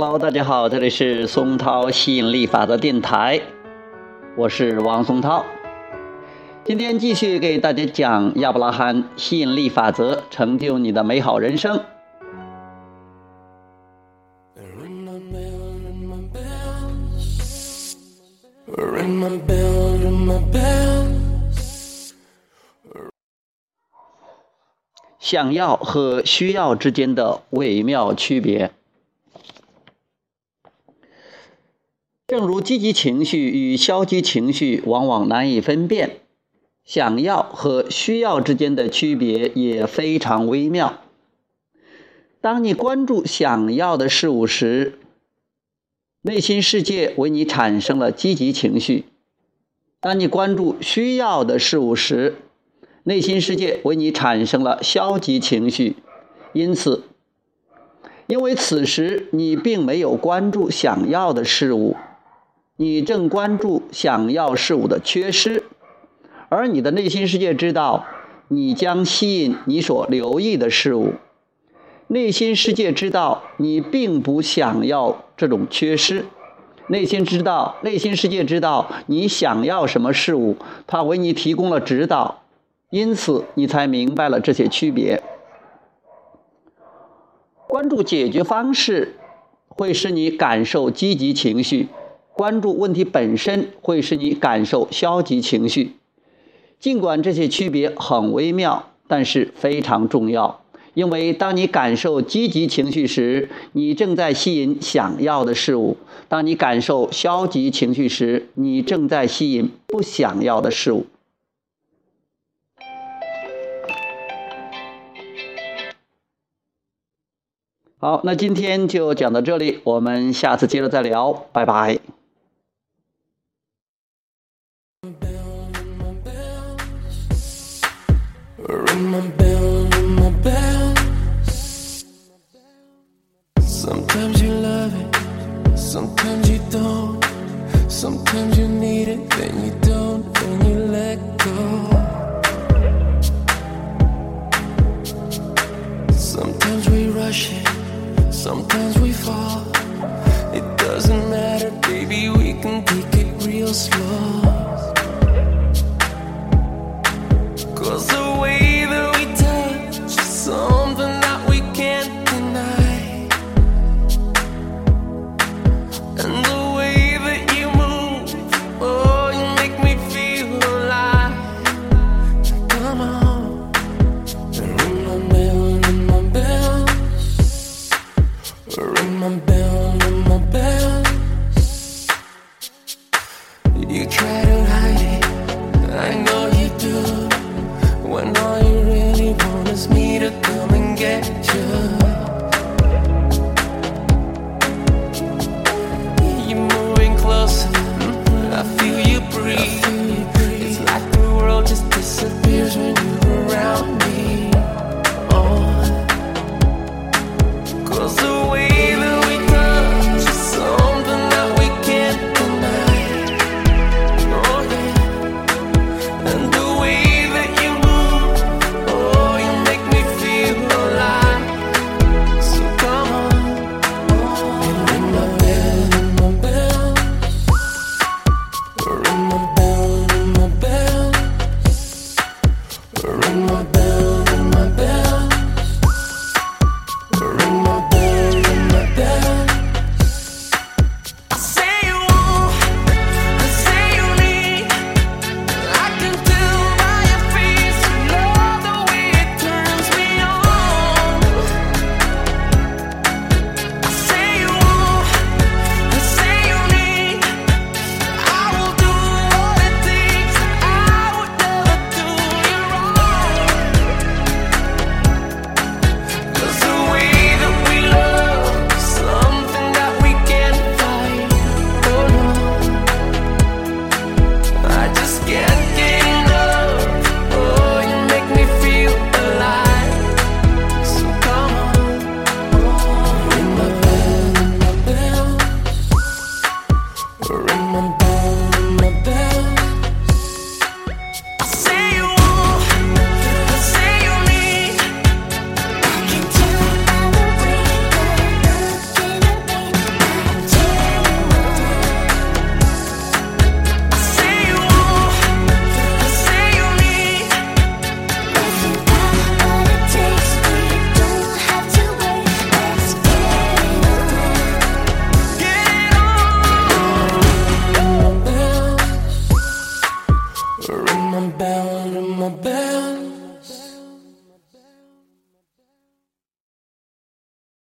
Hello，大家好，这里是松涛吸引力法则电台，我是王松涛。今天继续给大家讲亚伯拉罕吸引力法则，成就你的美好人生。想要和需要之间的微妙区别。正如积极情绪与消极情绪往往难以分辨，想要和需要之间的区别也非常微妙。当你关注想要的事物时，内心世界为你产生了积极情绪；当你关注需要的事物时，内心世界为你产生了消极情绪。因此，因为此时你并没有关注想要的事物。你正关注想要事物的缺失，而你的内心世界知道你将吸引你所留意的事物。内心世界知道你并不想要这种缺失，内心知道内心世界知道你想要什么事物，它为你提供了指导，因此你才明白了这些区别。关注解决方式会使你感受积极情绪。关注问题本身会使你感受消极情绪，尽管这些区别很微妙，但是非常重要。因为当你感受积极情绪时，你正在吸引想要的事物；当你感受消极情绪时，你正在吸引不想要的事物。好，那今天就讲到这里，我们下次接着再聊，拜拜。Ring my bell, ring my bell. Sometimes you love it, sometimes you don't. Sometimes you need it, then you don't, then you let go. Sometimes we rush it, sometimes we fall. It doesn't matter, baby, we can take it real slow. get you. You're moving closer. I feel you breathe. Ring my bell.